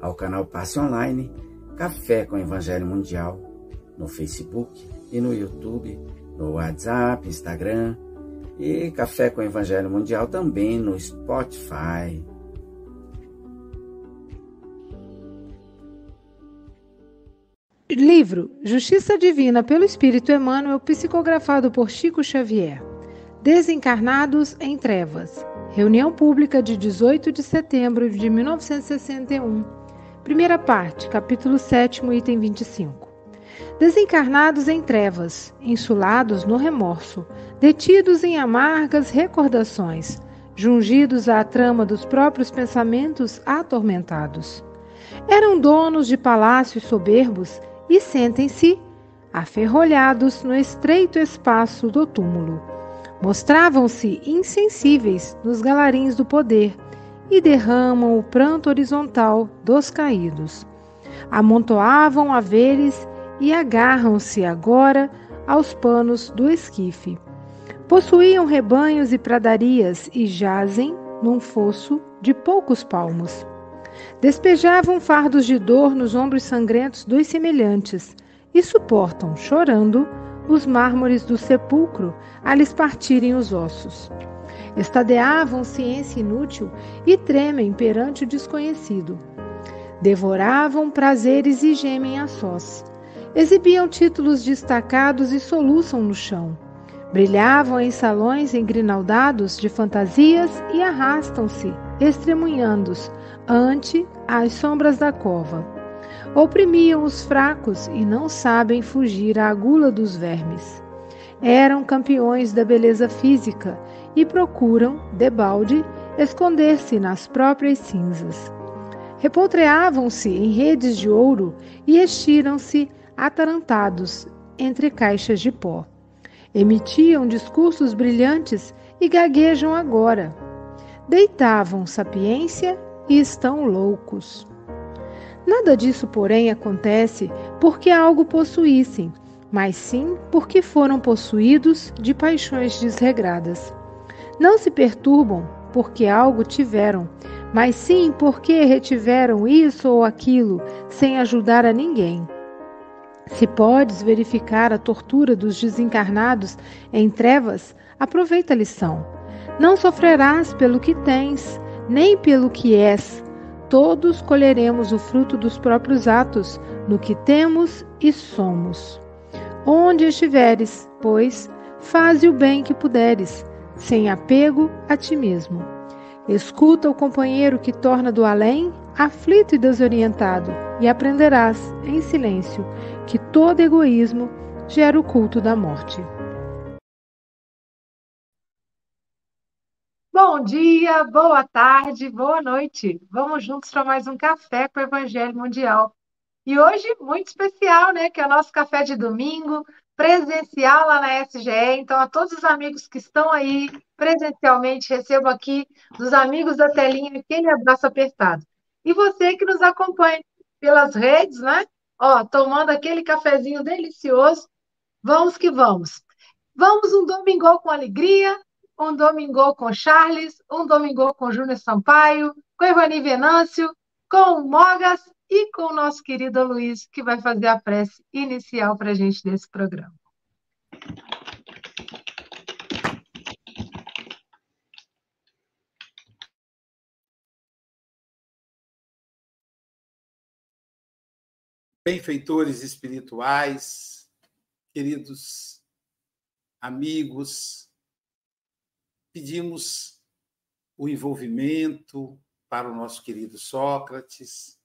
ao canal Passe Online, Café com Evangelho Mundial, no Facebook e no YouTube no WhatsApp, Instagram e Café com Evangelho Mundial também no Spotify. Livro Justiça Divina pelo Espírito Emmanuel, psicografado por Chico Xavier. Desencarnados em Trevas. Reunião pública de 18 de setembro de 1961. Primeira parte, capítulo 7, item 25 desencarnados em trevas, insulados no remorso, detidos em amargas recordações, jungidos à trama dos próprios pensamentos atormentados. Eram donos de palácios soberbos e sentem-se aferrolhados no estreito espaço do túmulo. Mostravam-se insensíveis nos galarins do poder e derramam o pranto horizontal dos caídos. Amontoavam haveres e agarram-se agora aos panos do esquife. Possuíam rebanhos e pradarias e jazem num fosso de poucos palmos. Despejavam fardos de dor nos ombros sangrentos dos semelhantes e suportam, chorando, os mármores do sepulcro a lhes partirem os ossos. Estadeavam ciência inútil e tremem perante o desconhecido. Devoravam prazeres e gemem a sós. Exibiam títulos destacados e soluçam no chão. Brilhavam em salões engrinaldados de fantasias e arrastam-se, estremunhando-os, ante as sombras da cova. Oprimiam os fracos e não sabem fugir à gula dos vermes. Eram campeões da beleza física e procuram, debalde, esconder-se nas próprias cinzas. Repotreavam-se em redes de ouro e estiram-se atarantados entre caixas de pó. Emitiam discursos brilhantes e gaguejam agora. Deitavam sapiência e estão loucos. Nada disso, porém, acontece porque algo possuíssem, mas sim porque foram possuídos de paixões desregradas. Não se perturbam porque algo tiveram, mas sim porque retiveram isso ou aquilo sem ajudar a ninguém. Se podes verificar a tortura dos desencarnados em trevas, aproveita a lição. Não sofrerás pelo que tens, nem pelo que és. Todos colheremos o fruto dos próprios atos, no que temos e somos. Onde estiveres, pois, faze o bem que puderes, sem apego a ti mesmo. Escuta o companheiro que torna do além aflito e desorientado, e aprenderás, em silêncio, que todo egoísmo gera o culto da morte. Bom dia, boa tarde, boa noite. Vamos juntos para mais um café com o Evangelho Mundial. E hoje, muito especial, né? Que é o nosso café de domingo, presencial lá na SGE. Então, a todos os amigos que estão aí presencialmente, recebo aqui dos amigos da telinha aquele abraço apertado. E você que nos acompanha pelas redes, né? Ó, tomando aquele cafezinho delicioso. Vamos que vamos. Vamos um domingo com alegria, um domingo com Charles, um domingo com Júnior Sampaio, com Evani Venâncio, com Mogas e com o nosso querido Luiz, que vai fazer a prece inicial para a gente desse programa. benfeitores espirituais, queridos amigos, pedimos o envolvimento para o nosso querido Sócrates,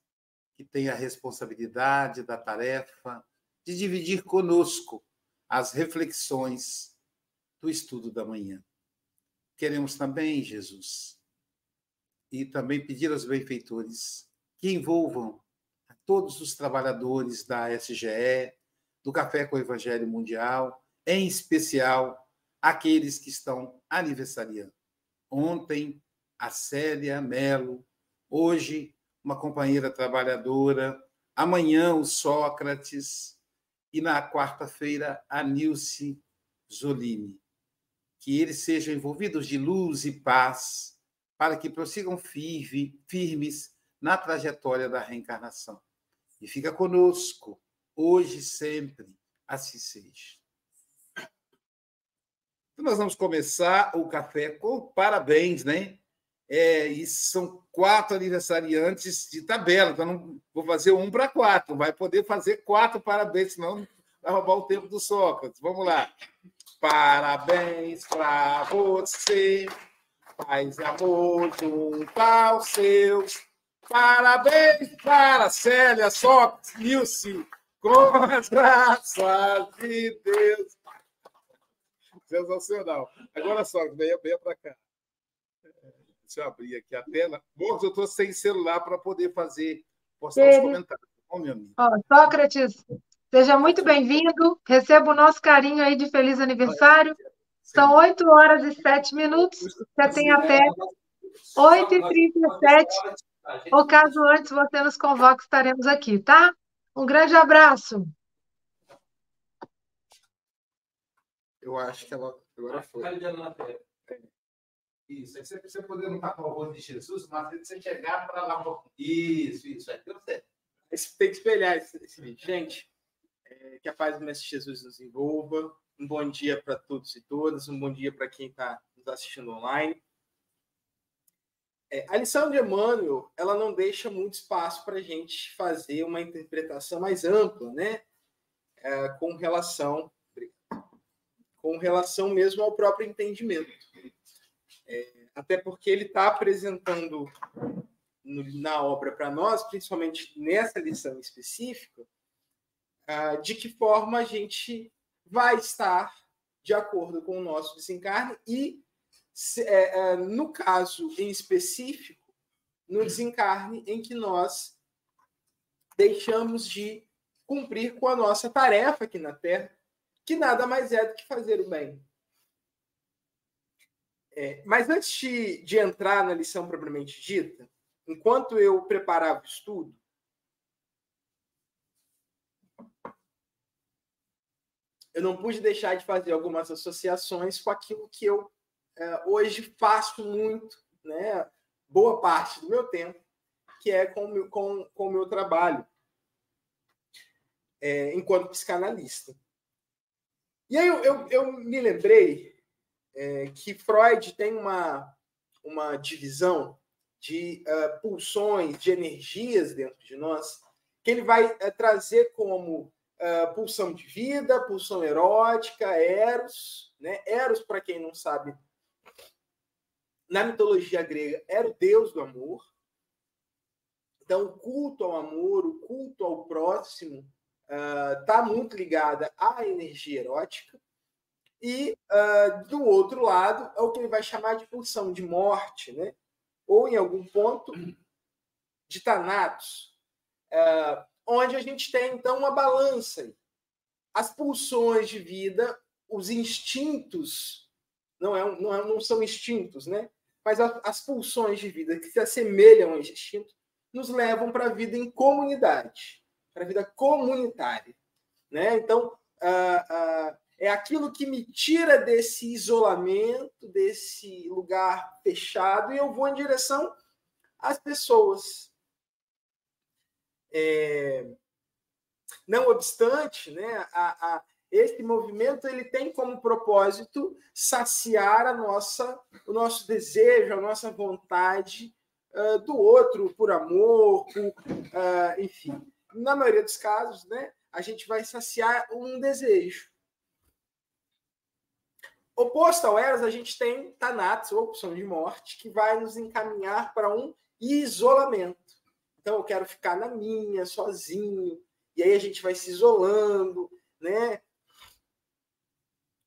que tem a responsabilidade da tarefa de dividir conosco as reflexões do estudo da manhã. Queremos também, Jesus, e também pedir aos benfeitores que envolvam a todos os trabalhadores da SGE, do Café com o Evangelho Mundial, em especial aqueles que estão aniversariando. Ontem, a Célia Melo, hoje, uma companheira trabalhadora, amanhã, o Sócrates, e na quarta-feira, a Nilce Zolini. Que eles sejam envolvidos de luz e paz, para que prossigam firme, firmes na trajetória da reencarnação. E fica conosco, hoje e sempre, assim seja. Então, nós vamos começar o café com parabéns, né? É, e são quatro aniversariantes de tabela, então não vou fazer um para quatro, vai poder fazer quatro parabéns, senão vai roubar o tempo do Sócrates. Vamos lá. Parabéns para você, paz e amor junto aos seus. Parabéns para Célia, Sócrates, Nilce, com as graças de Deus. Sensacional. Agora, Sócrates, venha, venha para cá. Deixa eu abrir aqui a tela. Bom, eu estou sem celular para poder fazer, postar os comentários. Bom, meu amigo. Ó, Sócrates, seja muito bem-vindo. Receba o nosso carinho aí de feliz aniversário. São 8 horas e 7 minutos. Você tem até 8h37. Ou caso antes você nos convoque, estaremos aqui, tá? Um grande abraço. Eu acho que ela agora foi. Isso, aí você, você poder estar com o rosto de Jesus, mas você chegar para lá. Isso, isso, aí certo. Tem que espelhar esse, esse vídeo. Gente, é, que a paz do Mestre Jesus nos envolva. Um bom dia para todos e todas, um bom dia para quem está nos assistindo online. É, a lição de Emmanuel, ela não deixa muito espaço para a gente fazer uma interpretação mais ampla, né? É, com relação com relação mesmo ao próprio entendimento. É, até porque ele está apresentando no, na obra para nós, principalmente nessa lição específica, ah, de que forma a gente vai estar de acordo com o nosso desencarne e, se, é, é, no caso em específico, no desencarne em que nós deixamos de cumprir com a nossa tarefa aqui na Terra, que nada mais é do que fazer o bem. É, mas antes de, de entrar na lição propriamente dita, enquanto eu preparava o estudo, eu não pude deixar de fazer algumas associações com aquilo que eu é, hoje faço muito, né, boa parte do meu tempo, que é com o meu, com, com meu trabalho é, enquanto psicanalista. E aí eu, eu, eu me lembrei é, que Freud tem uma, uma divisão de uh, pulsões, de energias dentro de nós, que ele vai uh, trazer como uh, pulsão de vida, pulsão erótica, eros. Né? Eros, para quem não sabe, na mitologia grega, era o deus do amor. Então, o culto ao amor, o culto ao próximo, está muito ligada à energia erótica. E, uh, do outro lado, é o que ele vai chamar de pulsão de morte, né? ou em algum ponto de Thanatos, uh, onde a gente tem, então, uma balança. As pulsões de vida, os instintos, não, é, não, é, não são instintos, né? mas as pulsões de vida que se assemelham aos instintos, nos levam para a vida em comunidade para a vida comunitária. Né? Então, ah, ah, é aquilo que me tira desse isolamento, desse lugar fechado, e eu vou em direção às pessoas. É, não obstante, né, a, a, esse movimento ele tem como propósito saciar a nossa, o nosso desejo, a nossa vontade uh, do outro, por amor, por, uh, enfim na maioria dos casos, né, a gente vai saciar um desejo. Oposto ao Eros, a gente tem Thanatos, ou opção de morte, que vai nos encaminhar para um isolamento. Então, eu quero ficar na minha, sozinho, e aí a gente vai se isolando, né?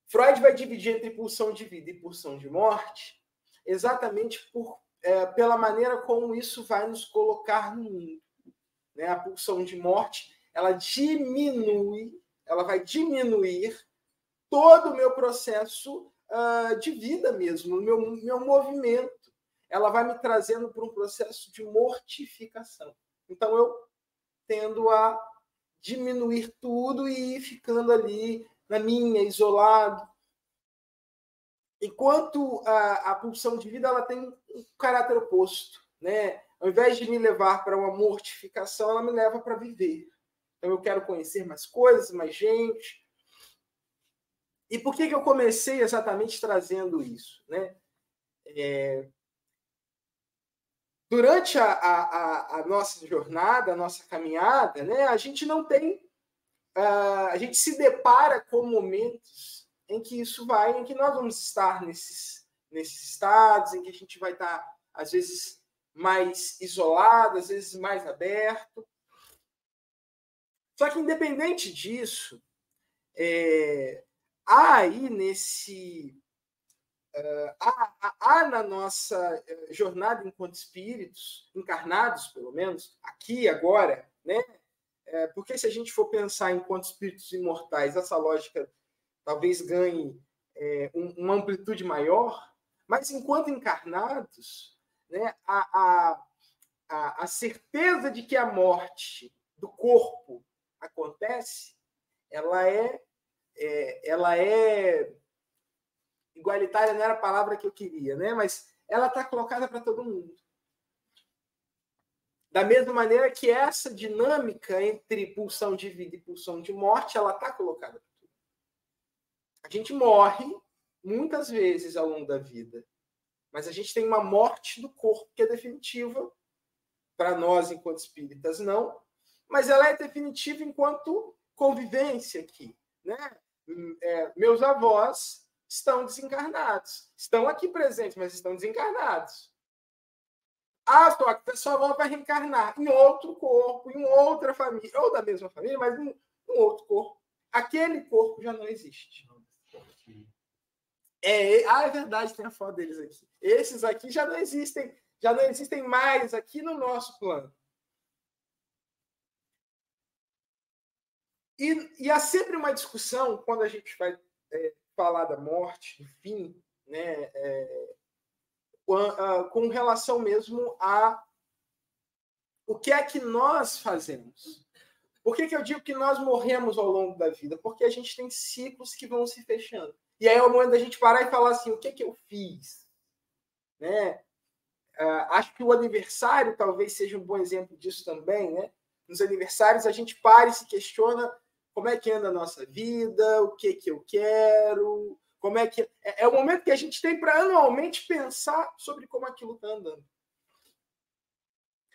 Freud vai dividir entre pulsão de vida e pulsão de morte exatamente por é, pela maneira como isso vai nos colocar no mundo. Né? A pulsão de morte ela diminui, ela vai diminuir todo o meu processo uh, de vida mesmo, meu, meu movimento. Ela vai me trazendo para um processo de mortificação. Então eu tendo a diminuir tudo e ir ficando ali na minha, isolado. Enquanto a, a pulsão de vida ela tem um caráter oposto, né? Ao invés de me levar para uma mortificação, ela me leva para viver. Então eu quero conhecer mais coisas, mais gente. E por que, que eu comecei exatamente trazendo isso? Né? É... Durante a, a, a, nossa jornada, a nossa caminhada, né, a gente não tem. Uh, a gente se depara com momentos em que isso vai, em que nós vamos estar nesses, nesses estados, em que a gente vai estar, às vezes, mais isolado, às vezes mais aberto. Só que, independente disso, é, há aí nesse. Uh, há, há, há, na nossa eh, jornada enquanto espíritos, encarnados pelo menos, aqui agora, né? É, porque se a gente for pensar enquanto espíritos imortais, essa lógica talvez ganhe é, um, uma amplitude maior, mas enquanto encarnados, né, a, a, a certeza de que a morte do corpo acontece, ela é, é, ela é igualitária, não era a palavra que eu queria, né? mas ela está colocada para todo mundo. Da mesma maneira que essa dinâmica entre pulsão de vida e pulsão de morte, ela está colocada para mundo. A gente morre muitas vezes ao longo da vida, mas a gente tem uma morte do corpo que é definitiva para nós enquanto espíritas não, mas ela é definitiva enquanto convivência aqui. Né? É, meus avós estão desencarnados. Estão aqui presentes, mas estão desencarnados. Ah, só que sua avó vai reencarnar em outro corpo, em outra família, ou da mesma família, mas em um outro corpo. Aquele corpo já não existe. É, ah, é verdade, tem a foto deles aqui. Esses aqui já não existem, já não existem mais aqui no nosso plano. E, e há sempre uma discussão quando a gente vai é, falar da morte, do fim, né, é, com, com relação mesmo a o que é que nós fazemos. Por que, que eu digo que nós morremos ao longo da vida? Porque a gente tem ciclos que vão se fechando. E aí é o momento da gente parar e falar assim: o que, que eu fiz? Né? Uh, acho que o aniversário talvez seja um bom exemplo disso também. Né? Nos aniversários, a gente para e se questiona como é que anda a nossa vida, o que que eu quero, como é que é, é o momento que a gente tem para anualmente pensar sobre como aquilo está andando.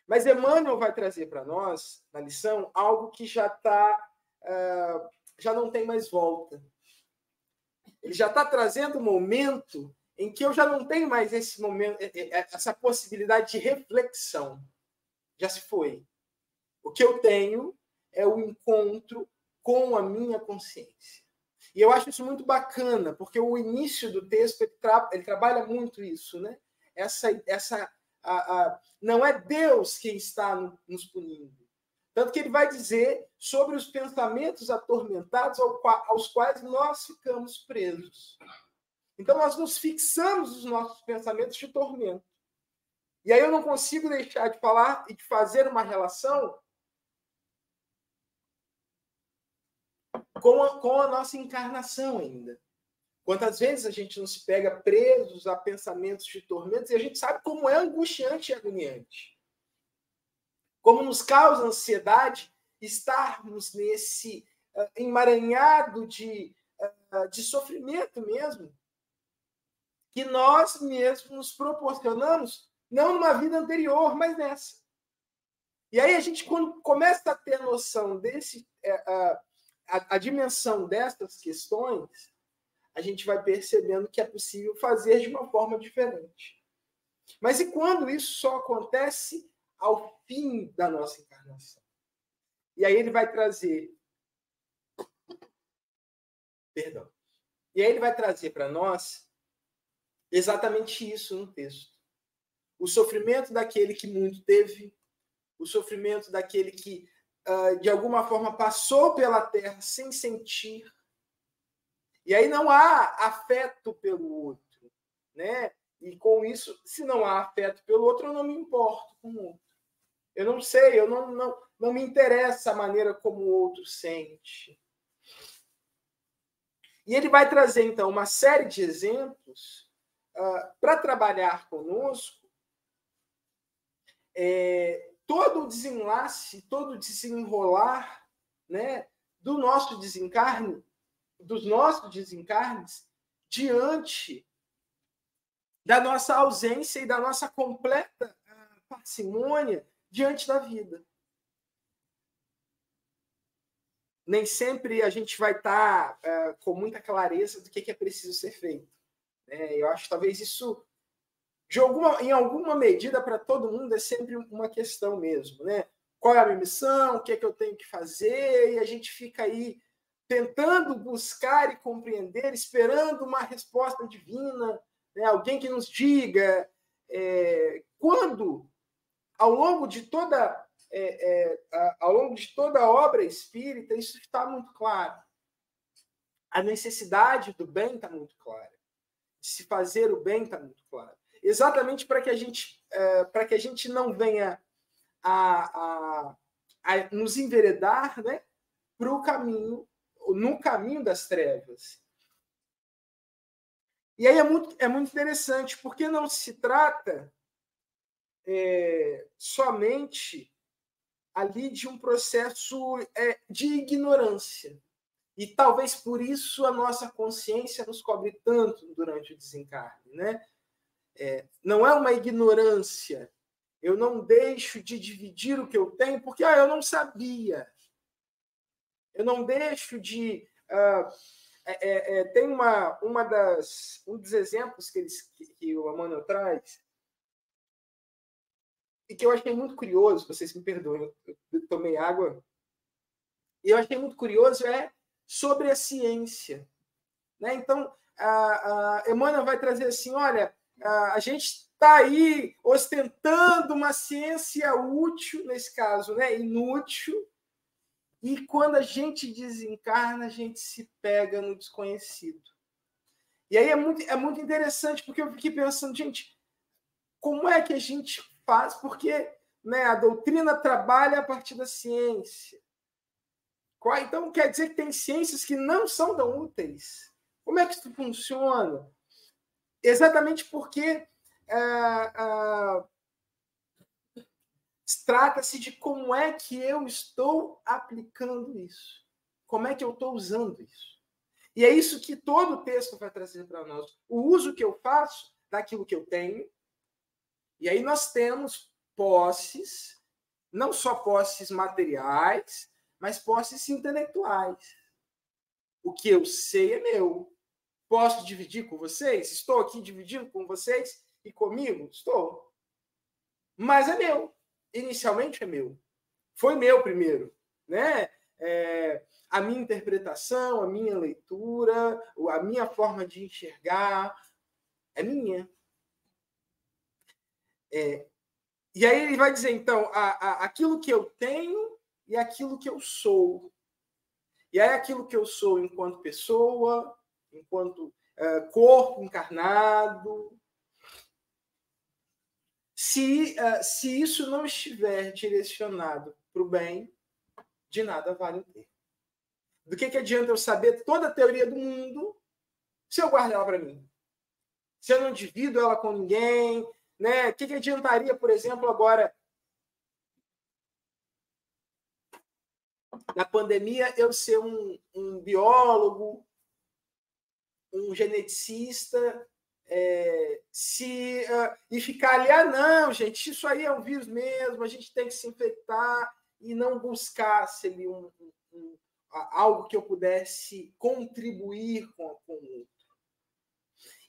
Mas Emmanuel vai trazer para nós na lição algo que já está uh, já não tem mais volta. Ele já está trazendo um momento em que eu já não tenho mais esse momento, essa possibilidade de reflexão. Já se foi. O que eu tenho é o encontro com a minha consciência. E eu acho isso muito bacana, porque o início do texto ele, tra ele trabalha muito isso, né? Essa, essa, a, a, não é Deus quem está nos punindo. Tanto que ele vai dizer sobre os pensamentos atormentados aos quais nós ficamos presos. Então, nós nos fixamos nos nossos pensamentos de tormento. E aí eu não consigo deixar de falar e de fazer uma relação com a, com a nossa encarnação ainda. Quantas vezes a gente não se pega presos a pensamentos de tormentos e a gente sabe como é angustiante e agoniante. Como nos causa ansiedade estarmos nesse uh, emaranhado de, uh, de sofrimento mesmo, que nós mesmos nos proporcionamos, não numa vida anterior, mas nessa. E aí a gente, quando começa a ter noção desse, uh, a, a dimensão dessas questões, a gente vai percebendo que é possível fazer de uma forma diferente. Mas e quando isso só acontece ao fim da nossa encarnação? E aí ele vai trazer. Perdão. E aí ele vai trazer para nós exatamente isso no texto. o sofrimento daquele que muito teve, o sofrimento daquele que, de alguma forma, passou pela terra sem sentir. E aí não há afeto pelo outro, né? E com isso, se não há afeto pelo outro, eu não me importo com o outro. Eu não sei, eu não, não, não me interessa a maneira como o outro sente. E ele vai trazer, então, uma série de exemplos uh, para trabalhar conosco é, todo o desenlace, todo o desenrolar né, do nosso desencarne, dos nossos desencarnes, diante da nossa ausência e da nossa completa ah, parcimônia diante da vida. Nem sempre a gente vai estar tá, uh, com muita clareza do que, é preciso ser feito. É, eu acho que talvez isso, de alguma, em alguma medida, para todo mundo é sempre uma questão mesmo, né? Qual é a minha missão? O que é que eu tenho que fazer? E a gente fica aí tentando buscar e compreender, esperando uma resposta divina, né? alguém que nos diga é, quando, ao longo de toda é, é, ao longo de toda a obra espírita, isso está muito claro. A necessidade do bem está muito clara de se fazer o bem está muito claro. Exatamente para que a gente é, para que a gente não venha a, a, a nos enveredar né, para o caminho, no caminho das trevas. E aí é muito, é muito interessante, porque não se trata é, somente ali de um processo é, de ignorância. E talvez por isso a nossa consciência nos cobre tanto durante o desencarne. Né? É, não é uma ignorância. Eu não deixo de dividir o que eu tenho porque ah, eu não sabia. Eu não deixo de. Uh, é, é, tem uma, uma das, um dos exemplos que, eles, que, que o Emmanuel traz, e que eu achei muito curioso, vocês me perdoem, eu tomei água, e eu achei muito curioso, é sobre a ciência. Né? Então, a, a Emmanuel vai trazer assim: olha, a, a gente está aí ostentando uma ciência útil, nesse caso, né? inútil, e quando a gente desencarna, a gente se pega no desconhecido. E aí é muito, é muito interessante, porque eu fiquei pensando, gente, como é que a gente faz? Porque né, a doutrina trabalha a partir da ciência. Então, quer dizer que tem ciências que não são tão úteis. Como é que isso funciona? Exatamente porque ah, trata-se de como é que eu estou aplicando isso. Como é que eu estou usando isso. E é isso que todo o texto vai trazer para nós. O uso que eu faço daquilo que eu tenho. E aí nós temos posses, não só posses materiais, mas posses intelectuais. O que eu sei é meu. Posso dividir com vocês? Estou aqui dividindo com vocês e comigo? Estou. Mas é meu. Inicialmente é meu. Foi meu primeiro. Né? É, a minha interpretação, a minha leitura, a minha forma de enxergar é minha. É, e aí ele vai dizer, então, a, a, aquilo que eu tenho e aquilo que eu sou. E aí aquilo que eu sou enquanto pessoa, enquanto uh, corpo encarnado. Se, uh, se isso não estiver direcionado para o bem, de nada vale o ter. Do que, que adianta eu saber toda a teoria do mundo se eu guardo ela para mim? Se eu não divido ela com ninguém, né? O que, que adiantaria, por exemplo, agora na pandemia, eu ser um, um biólogo, um geneticista, é, se uh, e ficar ali, ah, não, gente, isso aí é um vírus mesmo, a gente tem que se infectar e não buscar ali um, um, um, algo que eu pudesse contribuir com, com o outro.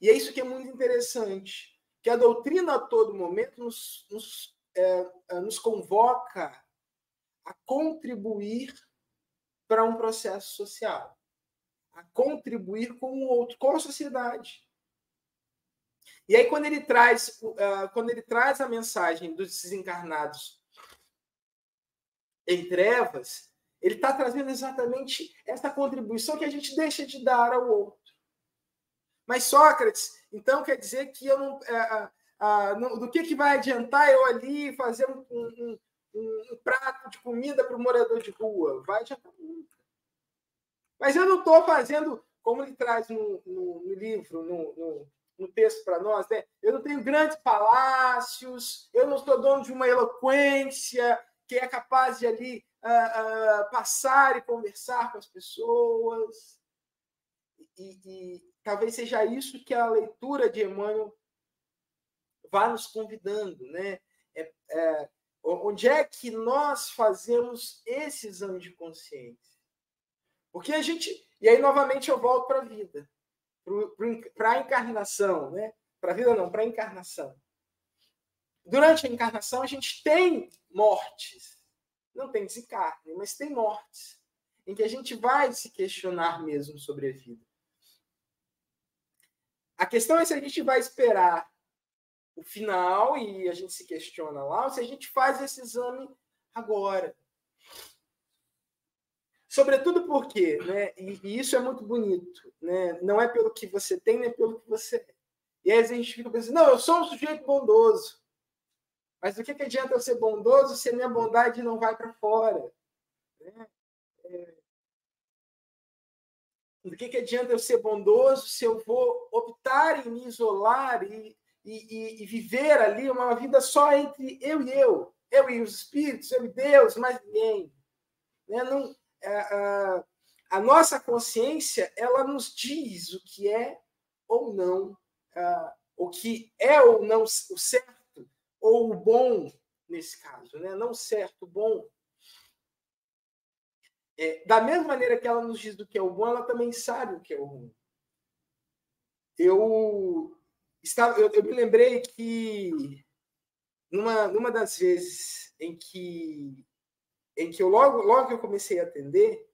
E é isso que é muito interessante, que a doutrina a todo momento nos, nos, é, nos convoca a contribuir para um processo social, a contribuir com o outro, com a sociedade. E aí, quando ele traz, uh, quando ele traz a mensagem dos desencarnados em trevas, ele está trazendo exatamente essa contribuição que a gente deixa de dar ao outro. Mas Sócrates, então quer dizer que eu não, uh, não do que, que vai adiantar eu ali fazer um, um, um, um prato de comida para o morador de rua? Vai adiantar muito. Mas eu não estou fazendo, como ele traz no, no, no livro, no, no no texto para nós, né? Eu não tenho grandes palácios, eu não estou dono de uma eloquência que é capaz de ali uh, uh, passar e conversar com as pessoas. E, e, talvez seja isso que a leitura de Emmanuel vá nos convidando, né? É, é, onde é que nós fazemos esse exame de consciência? Porque a gente. E aí, novamente, eu volto para a vida para a encarnação, né? Para a vida não, para a encarnação. Durante a encarnação a gente tem mortes, não tem desencarne, mas tem mortes em que a gente vai se questionar mesmo sobre a vida. A questão é se a gente vai esperar o final e a gente se questiona lá, ou se a gente faz esse exame agora. Sobretudo porque, né, e, e, isso é muito bonito, né, não é pelo que você tem, nem pelo que você é. E aí a gente fica pensando, não, eu sou um sujeito bondoso. Mas do que, que adianta eu ser bondoso se a minha bondade não vai para fora? Né? É... Do que, que adianta eu ser bondoso se eu vou optar em me isolar e, e, e viver ali uma vida só entre eu e eu? Eu e os espíritos, eu e Deus, mais ninguém. Né? Não, a, é, é, a nossa consciência ela nos diz o que é ou não, uh, o que é ou não o certo ou o bom nesse caso, né? Não certo, bom. É, da mesma maneira que ela nos diz do que é o bom, ela também sabe o que é o ruim. Eu estava, eu, eu me lembrei que numa, numa das vezes em que em que eu logo, logo que eu comecei a atender,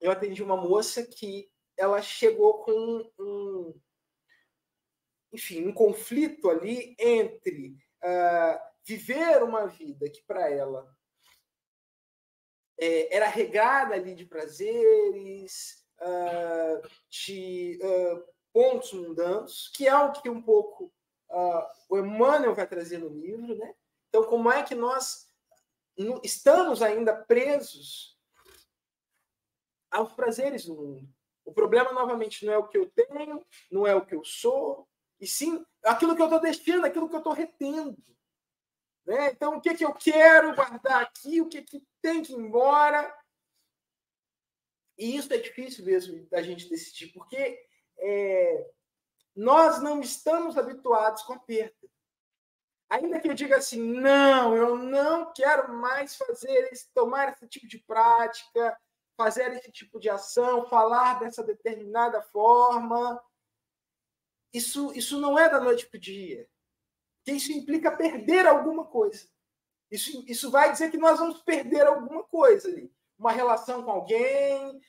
eu atendi uma moça que ela chegou com um, enfim, um conflito ali entre uh, viver uma vida que para ela é, era regada ali de prazeres, uh, de uh, pontos mundanos, que é o que um pouco o Emmanuel vai trazer no livro, né? Então, como é que nós estamos ainda presos aos prazeres do mundo. O problema, novamente, não é o que eu tenho, não é o que eu sou, e sim aquilo que eu estou deixando, aquilo que eu estou retendo. Né? Então, o que, que eu quero guardar aqui, o que, que tem que ir embora. E isso é difícil mesmo da gente decidir, porque é, nós não estamos habituados com a perda. Ainda que eu diga assim, não, eu não quero mais fazer esse, tomar esse tipo de prática, fazer esse tipo de ação, falar dessa determinada forma. Isso, isso não é da noite para o dia. Porque isso implica perder alguma coisa. Isso, isso vai dizer que nós vamos perder alguma coisa ali. Uma relação com alguém,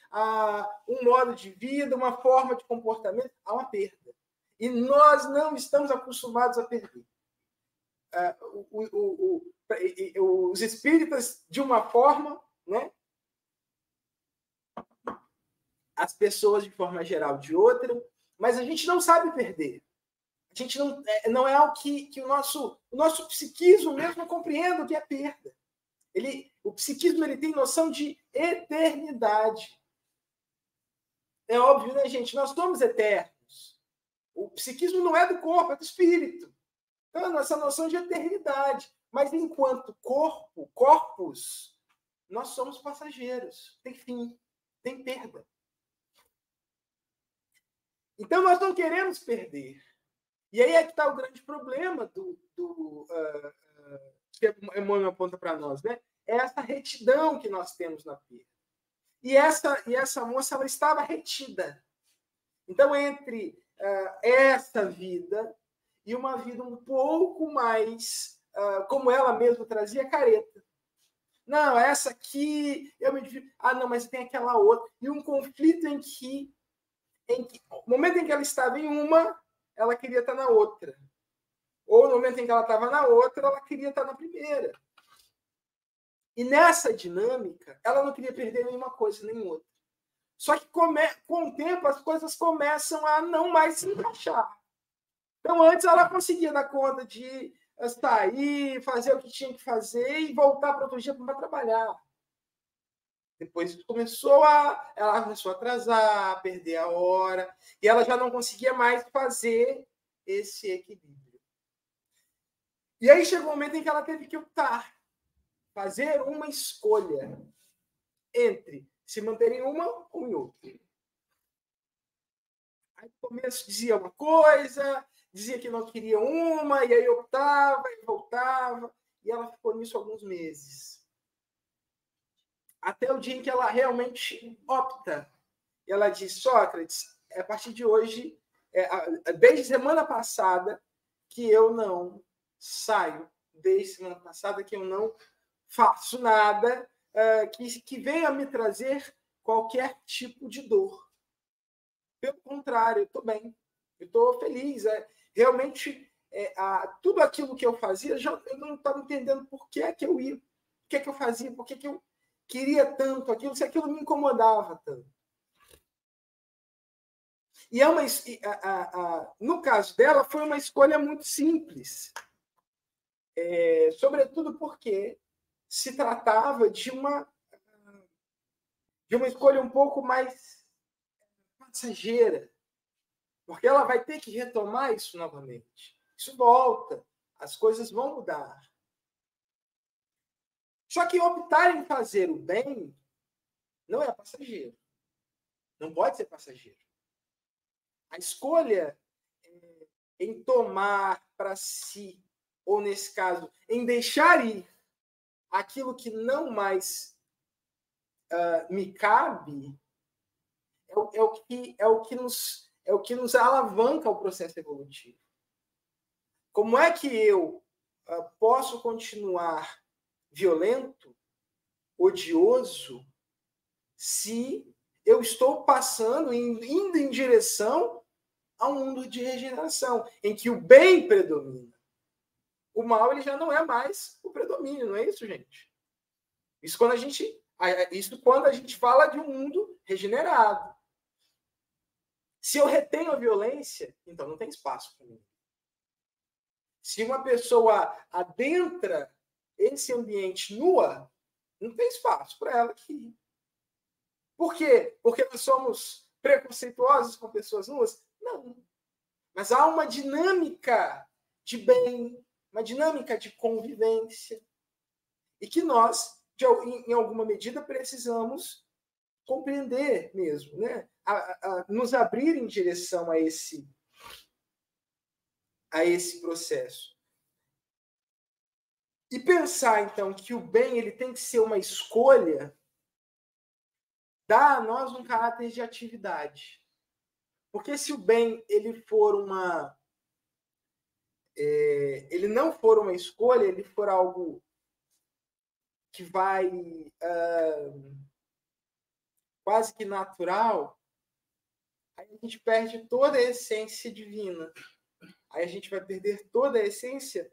um modo de vida, uma forma de comportamento, há uma perda. E nós não estamos acostumados a perder. É, o, o, o, os espíritas de uma forma, né? as pessoas de forma geral de outra, mas a gente não sabe perder. A gente não é, não é algo que, que o nosso o nosso psiquismo mesmo compreenda o que é perda. Ele, o psiquismo ele tem noção de eternidade. É óbvio, né, gente? Nós somos eternos. O psiquismo não é do corpo, é do espírito. Então, essa noção de eternidade. Mas enquanto corpo, corpos, nós somos passageiros. Tem fim, tem perda. Então, nós não queremos perder. E aí é que está o grande problema do, do uh, uh, que Emmanuel aponta para nós, né? É essa retidão que nós temos na perda. E essa, e essa moça ela estava retida. Então, entre uh, essa vida e uma vida um pouco mais, uh, como ela mesma trazia, careta. Não, essa aqui, eu me. Ah, não, mas tem aquela outra. E um conflito em que, em que, no momento em que ela estava em uma, ela queria estar na outra. Ou no momento em que ela estava na outra, ela queria estar na primeira. E nessa dinâmica, ela não queria perder nenhuma coisa nem outra. Só que com o tempo as coisas começam a não mais se encaixar. Então antes ela conseguia dar conta de sair, fazer o que tinha que fazer e voltar para outro dia para trabalhar. Depois começou a, ela começou a atrasar, a perder a hora, e ela já não conseguia mais fazer esse equilíbrio. E aí chegou o um momento em que ela teve que optar, fazer uma escolha entre se manter em uma ou em outra. Aí no começo dizia uma coisa, dizia que não queria uma, e aí optava e voltava, e ela ficou nisso alguns meses até o dia em que ela realmente opta. E ela diz: Sócrates, a partir de hoje, é, desde semana passada, que eu não saio, desde semana passada, que eu não faço nada é, que, que venha me trazer qualquer tipo de dor. Pelo contrário, eu estou bem, eu estou feliz. É, realmente, é, a, tudo aquilo que eu fazia, já, eu não estava entendendo por que é que eu ia, o que é que eu fazia, por que, que eu queria tanto aquilo, se aquilo me incomodava tanto. E é uma, a, a, no caso dela, foi uma escolha muito simples. É, sobretudo porque se tratava de uma, de uma escolha um pouco mais passageira. Porque ela vai ter que retomar isso novamente. Isso volta, as coisas vão mudar. Só que optar em fazer o bem não é passageiro. Não pode ser passageiro. A escolha é, em tomar para si, ou nesse caso, em deixar ir aquilo que não mais uh, me cabe, é é o, que, é, o que nos, é o que nos alavanca o processo evolutivo. Como é que eu uh, posso continuar violento, odioso, se eu estou passando, indo em direção a um mundo de regeneração, em que o bem predomina. O mal ele já não é mais o predomínio, não é isso, gente? Isso quando a gente, isso quando a gente fala de um mundo regenerado. Se eu retenho a violência, então não tem espaço para mim. Se uma pessoa adentra esse ambiente nua, não tem espaço para ela aqui. Por quê? Porque nós somos preconceituosos com pessoas nuas? Não. Mas há uma dinâmica de bem, uma dinâmica de convivência. E que nós, de, em, em alguma medida, precisamos compreender mesmo, né? A, a, nos abrir em direção a esse a esse processo. E pensar, então, que o bem ele tem que ser uma escolha, dá a nós um caráter de atividade. Porque se o bem ele for uma. É, ele não for uma escolha, ele for algo que vai uh, quase que natural, aí a gente perde toda a essência divina. Aí a gente vai perder toda a essência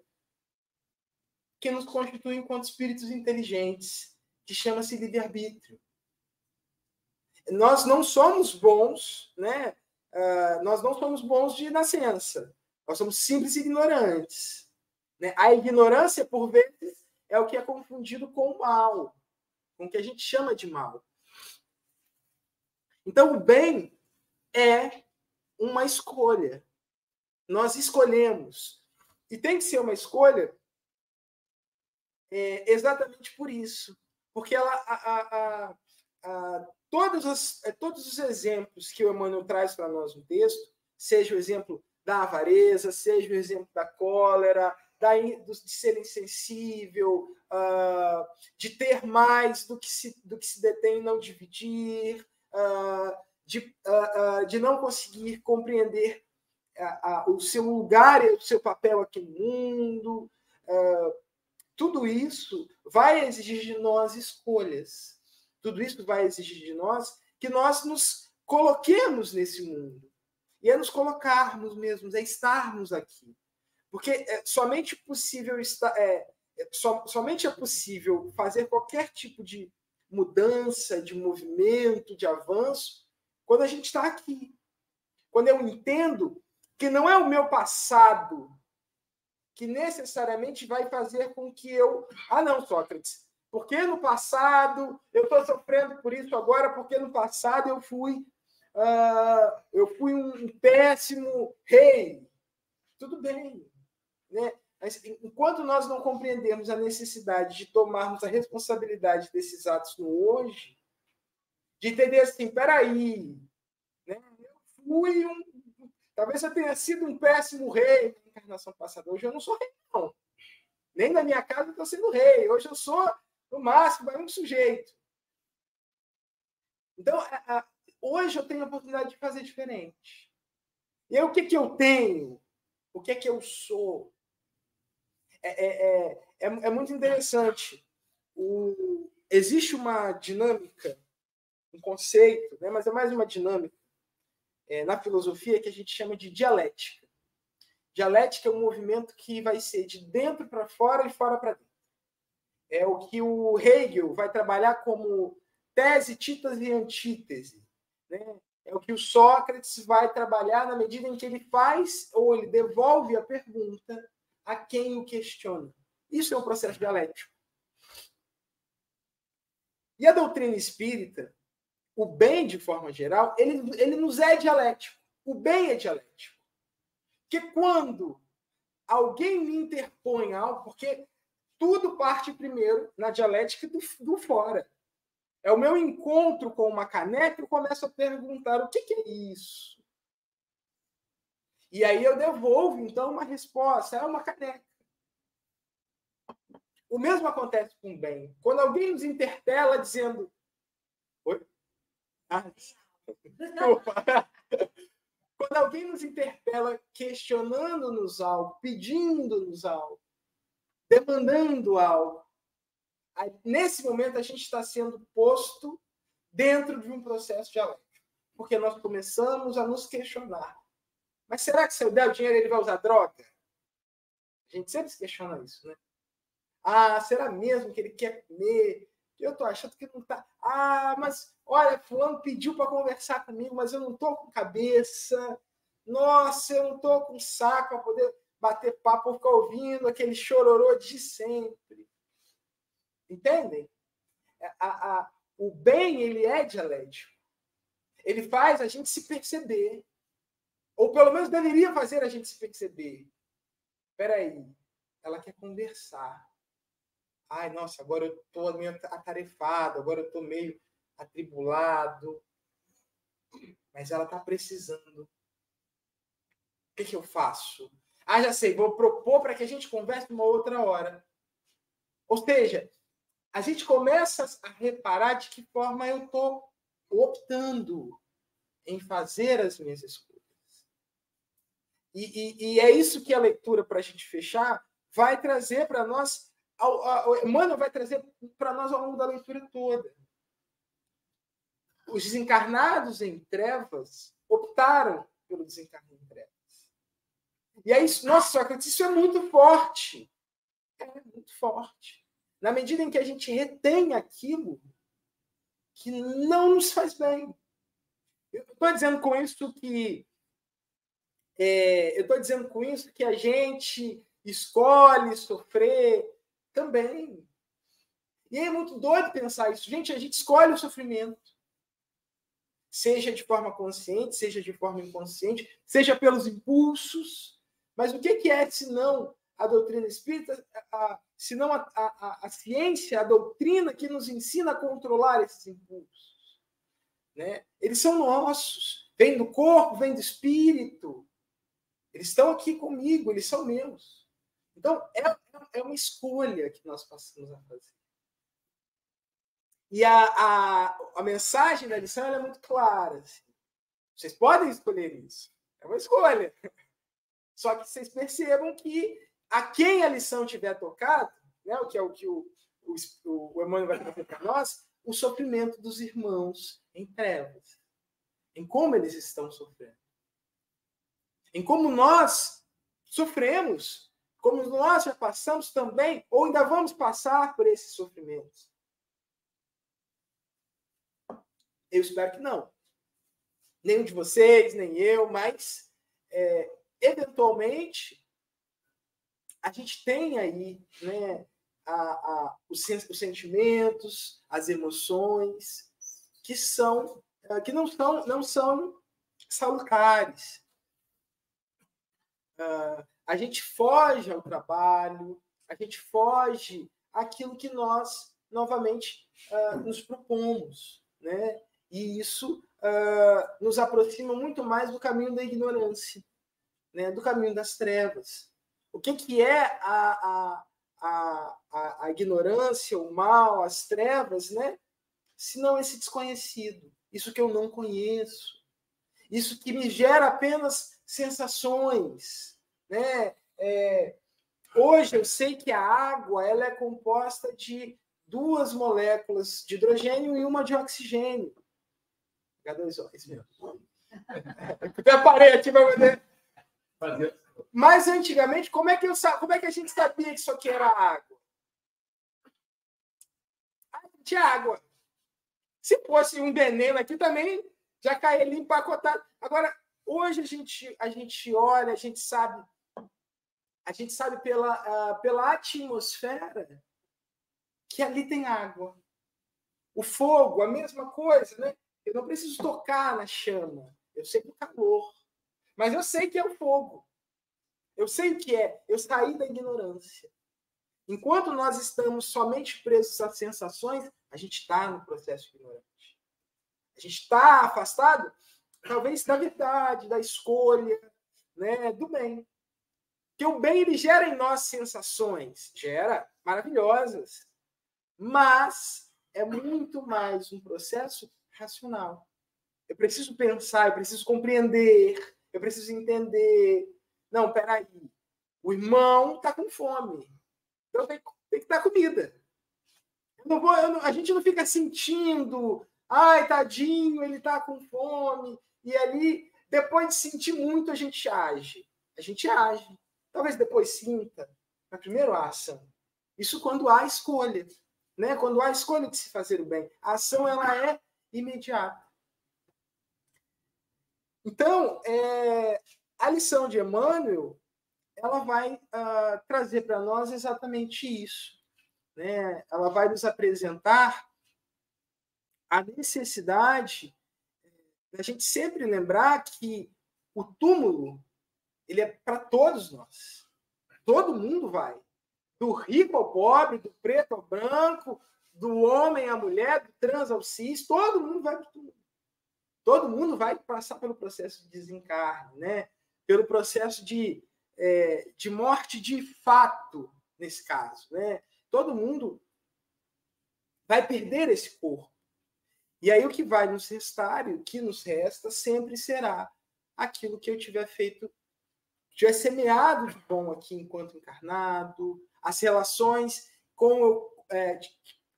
que nos constitui enquanto espíritos inteligentes, que chama-se livre-arbítrio. Nós não somos bons, né? Uh, nós não somos bons de nascença. Nós somos simples ignorantes. Né? A ignorância, por vezes, é o que é confundido com o mal, com o que a gente chama de mal. Então, o bem é uma escolha. Nós escolhemos. E tem que ser uma escolha é, exatamente por isso. Porque ela, a, a, a, todos, os, é, todos os exemplos que o Emmanuel traz para nós no texto, seja o exemplo da avareza, seja o exemplo da cólera, da, de ser insensível, uh, de ter mais do que se, do que se detém não dividir, uh, de, uh, de não conseguir compreender o seu lugar e o seu papel aqui no mundo, tudo isso vai exigir de nós escolhas. Tudo isso vai exigir de nós que nós nos coloquemos nesse mundo. E é nos colocarmos mesmos, é estarmos aqui. Porque é somente possível estar, é, é, so, somente é possível fazer qualquer tipo de mudança, de movimento, de avanço, quando a gente está aqui. Quando eu entendo que não é o meu passado que necessariamente vai fazer com que eu. Ah, não, Sócrates, porque no passado eu estou sofrendo por isso agora, porque no passado eu fui. Uh, eu fui um péssimo rei. Tudo bem. Né? Mas enquanto nós não compreendemos a necessidade de tomarmos a responsabilidade desses atos no hoje, de entender assim, peraí, né? eu fui um. Talvez eu tenha sido um péssimo rei na encarnação passada. Hoje eu não sou rei, não. Nem na minha casa eu estou sendo rei. Hoje eu sou, no máximo, um sujeito. Então, a, a, hoje eu tenho a oportunidade de fazer diferente. E aí, o que, que eu tenho? O que é que eu sou? É, é, é, é, é muito interessante. O, existe uma dinâmica, um conceito, né, mas é mais uma dinâmica é, na filosofia que a gente chama de dialética. Dialética é um movimento que vai ser de dentro para fora e fora para dentro. É o que o Hegel vai trabalhar como tese, títase e antítese. Né? É o que o Sócrates vai trabalhar na medida em que ele faz ou ele devolve a pergunta a quem o questiona. Isso é um processo dialético. E a doutrina espírita, o bem, de forma geral, ele, ele nos é dialético. O bem é dialético. Porque quando alguém me interpõe algo, porque tudo parte primeiro na dialética do, do fora. É o meu encontro com uma caneca, eu começo a perguntar o que, que é isso? E aí eu devolvo, então, uma resposta. É uma caneca. O mesmo acontece com o bem. Quando alguém nos interpela dizendo. Quando alguém nos interpela questionando-nos algo, pedindo-nos algo, demandando algo, nesse momento a gente está sendo posto dentro de um processo dialético. Porque nós começamos a nos questionar. Mas será que se eu der o dinheiro ele vai usar droga? A gente sempre se questiona isso, né? Ah, será mesmo que ele quer comer? Eu tô achando que não tá. Ah, mas olha, fulano pediu para conversar comigo, mas eu não tô com cabeça. Nossa, eu não tô com saco para poder bater papo ou ficar ouvindo aquele chororô de sempre. Entendem? A, a, o bem, ele é dialético. Ele faz a gente se perceber. Ou pelo menos deveria fazer a gente se perceber. Espera aí, ela quer conversar. Ai, nossa, agora eu estou meio atarefado, agora eu estou meio atribulado. Mas ela está precisando. O que, que eu faço? Ah, já sei, vou propor para que a gente converse uma outra hora. Ou seja, a gente começa a reparar de que forma eu estou optando em fazer as minhas escolhas. E, e, e é isso que a leitura, para a gente fechar, vai trazer para nós. Emmanuel vai trazer para nós ao longo da leitura toda. Os desencarnados em trevas optaram pelo desencarnado em trevas. E aí, nossa, Sócrates, isso é muito forte. É muito forte. Na medida em que a gente retém aquilo que não nos faz bem. Eu estou dizendo com isso que. É, eu estou dizendo com isso que a gente escolhe sofrer também. E é muito doido pensar isso. Gente, a gente escolhe o sofrimento. Seja de forma consciente, seja de forma inconsciente, seja pelos impulsos. Mas o que é, se não a doutrina espírita, a, senão a, a, a, ciência, a doutrina que nos ensina a controlar esses impulsos? Né? Eles são nossos, vêm do corpo, vêm do espírito. Eles estão aqui comigo, eles são meus. Então, é, é uma escolha que nós passamos a fazer. E a, a, a mensagem da lição é muito clara. Assim. Vocês podem escolher isso. É uma escolha. Só que vocês percebam que a quem a lição tiver tocado, né, o que é o que o, o, o Emmanuel vai trazer para nós, o sofrimento dos irmãos em trevas, em como eles estão sofrendo. em como nós sofremos, como nós já passamos também, ou ainda vamos passar por esses sofrimentos. Eu espero que não. Nenhum de vocês, nem eu, mas é, eventualmente a gente tem aí né, a, a, os, os sentimentos, as emoções que são é, que não são não são salutares. Uh, a gente foge ao trabalho, a gente foge àquilo que nós novamente uh, nos propomos, né? E isso uh, nos aproxima muito mais do caminho da ignorância, né? do caminho das trevas. O que, que é a, a, a, a ignorância, o mal, as trevas, né? se não esse desconhecido? Isso que eu não conheço. Isso que me gera apenas sensações. Né? É, hoje eu sei que a água ela é composta de duas moléculas de hidrogênio e uma de oxigênio. H2O, isso mesmo. Preparei aqui para poder fazer. Mas antigamente, como é que eu como é que a gente sabia que isso aqui era água? Ah, tinha água. Se fosse um veneno aqui também, já caía ali empacotado. Agora, hoje a gente, a gente olha, a gente sabe, a gente sabe pela, uh, pela atmosfera que ali tem água. O fogo, a mesma coisa, né? Eu não preciso tocar na chama. Eu sei do calor. Mas eu sei que é o fogo. Eu sei o que é. Eu saí da ignorância. Enquanto nós estamos somente presos às sensações, a gente está no processo ignorante. A gente está afastado, talvez, da verdade, da escolha, né, do bem. Que o bem ele gera em nós sensações, gera maravilhosas, mas é muito mais um processo racional. Eu preciso pensar, eu preciso compreender, eu preciso entender. Não, peraí. O irmão está com fome. Então tem, tem que dar comida. Não vou, não, a gente não fica sentindo, ai, tadinho, ele está com fome. E ali, depois de sentir muito, a gente age. A gente age. Talvez depois sinta, mas primeiro a ação. Isso quando há escolha. Né? Quando há escolha de se fazer o bem. A ação ela é imediata. Então, é, a lição de Emmanuel ela vai uh, trazer para nós exatamente isso. Né? Ela vai nos apresentar a necessidade da gente sempre lembrar que o túmulo ele é para todos nós. Todo mundo vai. Do rico ao pobre, do preto ao branco, do homem à mulher, do trans ao cis, todo mundo vai para tudo. Todo mundo vai passar pelo processo de desencarne, né? pelo processo de, é, de morte de fato, nesse caso. Né? Todo mundo vai perder esse corpo. E aí o que vai nos restar e o que nos resta sempre será aquilo que eu tiver feito, tiver semeado de bom aqui enquanto encarnado, as relações com é,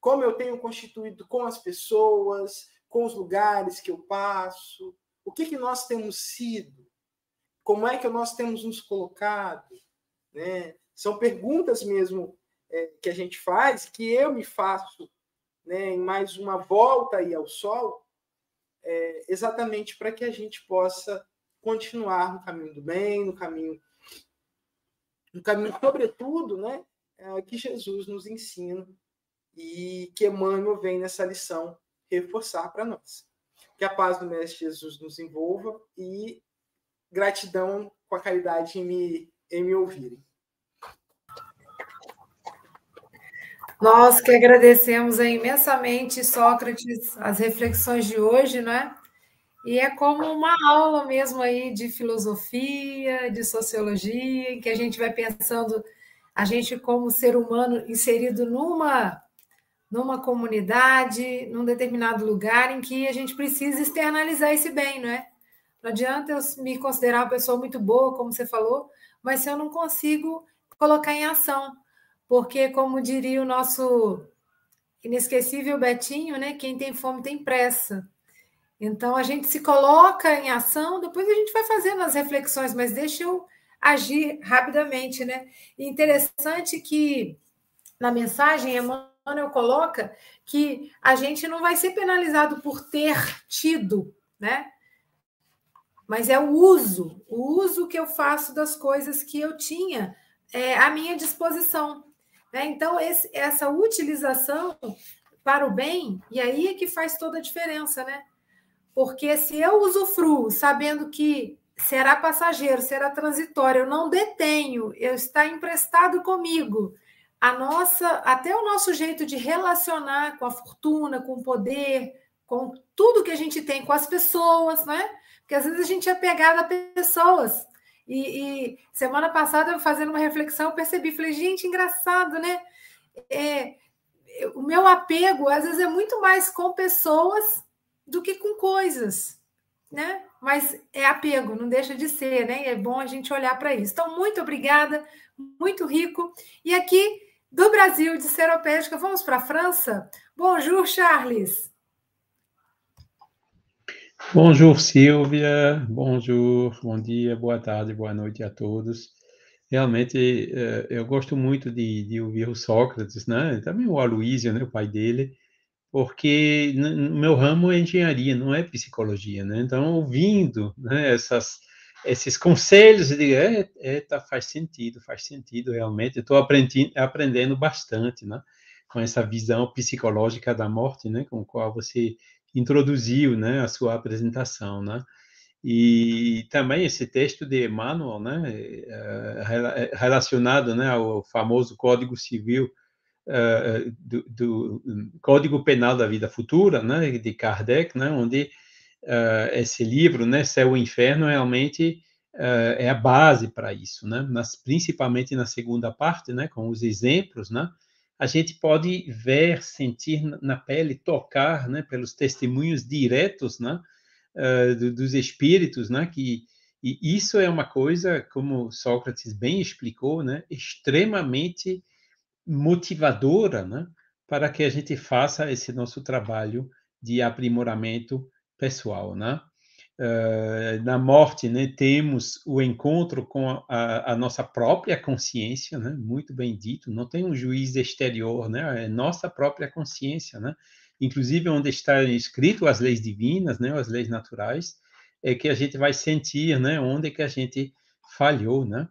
como eu tenho constituído com as pessoas, com os lugares que eu passo, o que, que nós temos sido, como é que nós temos nos colocado. Né? São perguntas mesmo é, que a gente faz, que eu me faço né, em mais uma volta aí ao sol, é, exatamente para que a gente possa continuar no caminho do bem, no caminho, no caminho, sobretudo, né, é, que Jesus nos ensina e que Emmanuel vem nessa lição reforçar para nós. Que a paz do Mestre Jesus nos envolva e gratidão com a caridade em me, em me ouvirem. Nós que agradecemos imensamente, Sócrates, as reflexões de hoje, né? E é como uma aula mesmo aí de filosofia, de sociologia, em que a gente vai pensando, a gente como ser humano inserido numa numa comunidade, num determinado lugar em que a gente precisa externalizar esse bem, não é? Não adianta eu me considerar uma pessoa muito boa, como você falou, mas se eu não consigo colocar em ação, porque, como diria o nosso inesquecível Betinho, né? Quem tem fome tem pressa. Então a gente se coloca em ação, depois a gente vai fazendo as reflexões, mas deixa eu agir rapidamente, né? Interessante que na mensagem Emmanuel coloca que a gente não vai ser penalizado por ter tido, né? Mas é o uso, o uso que eu faço das coisas que eu tinha é, à minha disposição. Né? Então, esse, essa utilização para o bem, e aí é que faz toda a diferença, né? Porque se eu usufruo sabendo que será passageiro, será transitório, eu não detenho, eu está emprestado comigo. A nossa, até o nosso jeito de relacionar com a fortuna, com o poder, com tudo que a gente tem, com as pessoas, né? Porque às vezes a gente é pegado a pessoas. E, e semana passada, fazendo uma reflexão, eu percebi, falei, gente, engraçado, né? É, o meu apego, às vezes, é muito mais com pessoas do que com coisas, né? Mas é apego, não deixa de ser, né? E é bom a gente olhar para isso. Então, muito obrigada, muito rico. E aqui do Brasil, de Seropédica, vamos para a França. Bonjour, Charles. Bonjour, Silvia. Bonjour, bom dia, boa tarde, boa noite a todos. Realmente, eh, eu gosto muito de, de ouvir o Sócrates, né? Também o Aloysio, né? O pai dele porque no meu ramo é engenharia, não é psicologia, né? Então, ouvindo né, essas, esses conselhos, eu digo, é, é, tá, faz sentido, faz sentido realmente. Estou aprendendo, aprendendo bastante, né? Com essa visão psicológica da morte, né? Com a qual você introduziu, né? A sua apresentação, né? E também esse texto de Emmanuel, né? É, é, relacionado, né? Ao famoso Código Civil, uh, do, do, Código Penal da Vida Futura, né, de Kardec, né, onde uh, esse livro, né, Céu e Inferno, realmente uh, é a base para isso, né, Nas, principalmente na segunda parte, né, com os exemplos, né, a gente pode ver, sentir na pele, tocar, né, pelos testemunhos diretos, né, do, dos espíritos, né, que e isso é uma coisa, como Sócrates bem explicou, né, extremamente motivadora, né, para que a gente faça esse nosso trabalho de aprimoramento pessoal, né? Uh, na morte, né, temos o encontro com a, a, nossa própria consciência, né, muito bem dito, não tem um juiz exterior, né, é nossa própria consciência, né, inclusive onde está escrito as leis divinas, né, as leis naturais, é que a gente vai sentir, né, onde que a gente falhou, né,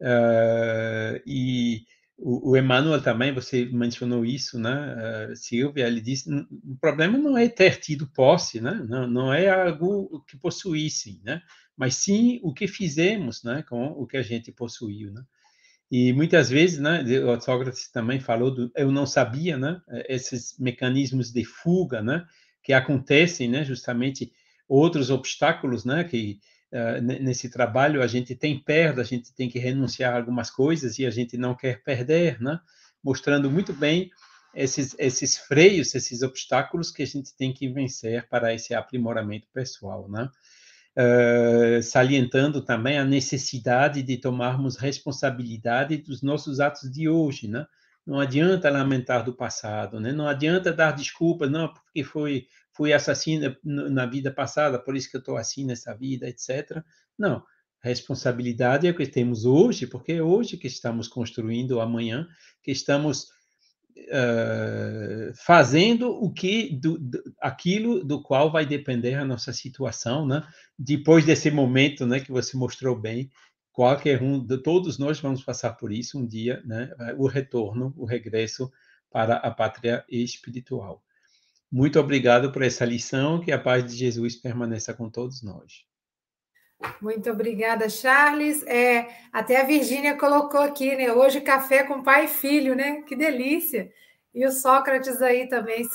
uh, e o, o Emmanuel também, você mencionou isso, né, uh, Silvia, ele disse, o problema não é ter tido posse, né, não, não é algo que possuíssem, né, mas sim o que fizemos, né, com o que a gente possuiu, né. E muitas vezes, né, o Sócrates também falou do eu não sabia, né, esses mecanismos de fuga, né, que acontecem, né, justamente outros obstáculos, né, que uh, nesse trabalho, a gente tem perda, a gente tem que renunciar a algumas coisas e a gente não quer perder, né? Mostrando muito bem esses, esses freios, esses obstáculos que a gente tem que vencer para esse aprimoramento pessoal, né? Uh, salientando também a necessidade de tomarmos responsabilidade dos nossos atos de hoje, né? Não adianta lamentar do passado, né? Não adianta dar desculpas, não, porque foi fui assassina na vida passada, por isso que eu estou assim nessa vida, etc. Não. A responsabilidade é o que temos hoje, porque é hoje que estamos construindo amanhã, que estamos uh, fazendo o que do, do, aquilo do qual vai depender a nossa situação, né? Depois desse momento, né, que você mostrou bem, qualquer um, todos nós vamos passar por isso um dia, né? O retorno, o regresso para a pátria espiritual. Muito obrigado por essa lição, que a paz de Jesus permaneça com todos nós. Muito obrigada, Charles. É, até a Virgínia colocou aqui, né? Hoje café com pai e filho, né? Que delícia. E o Sócrates aí também,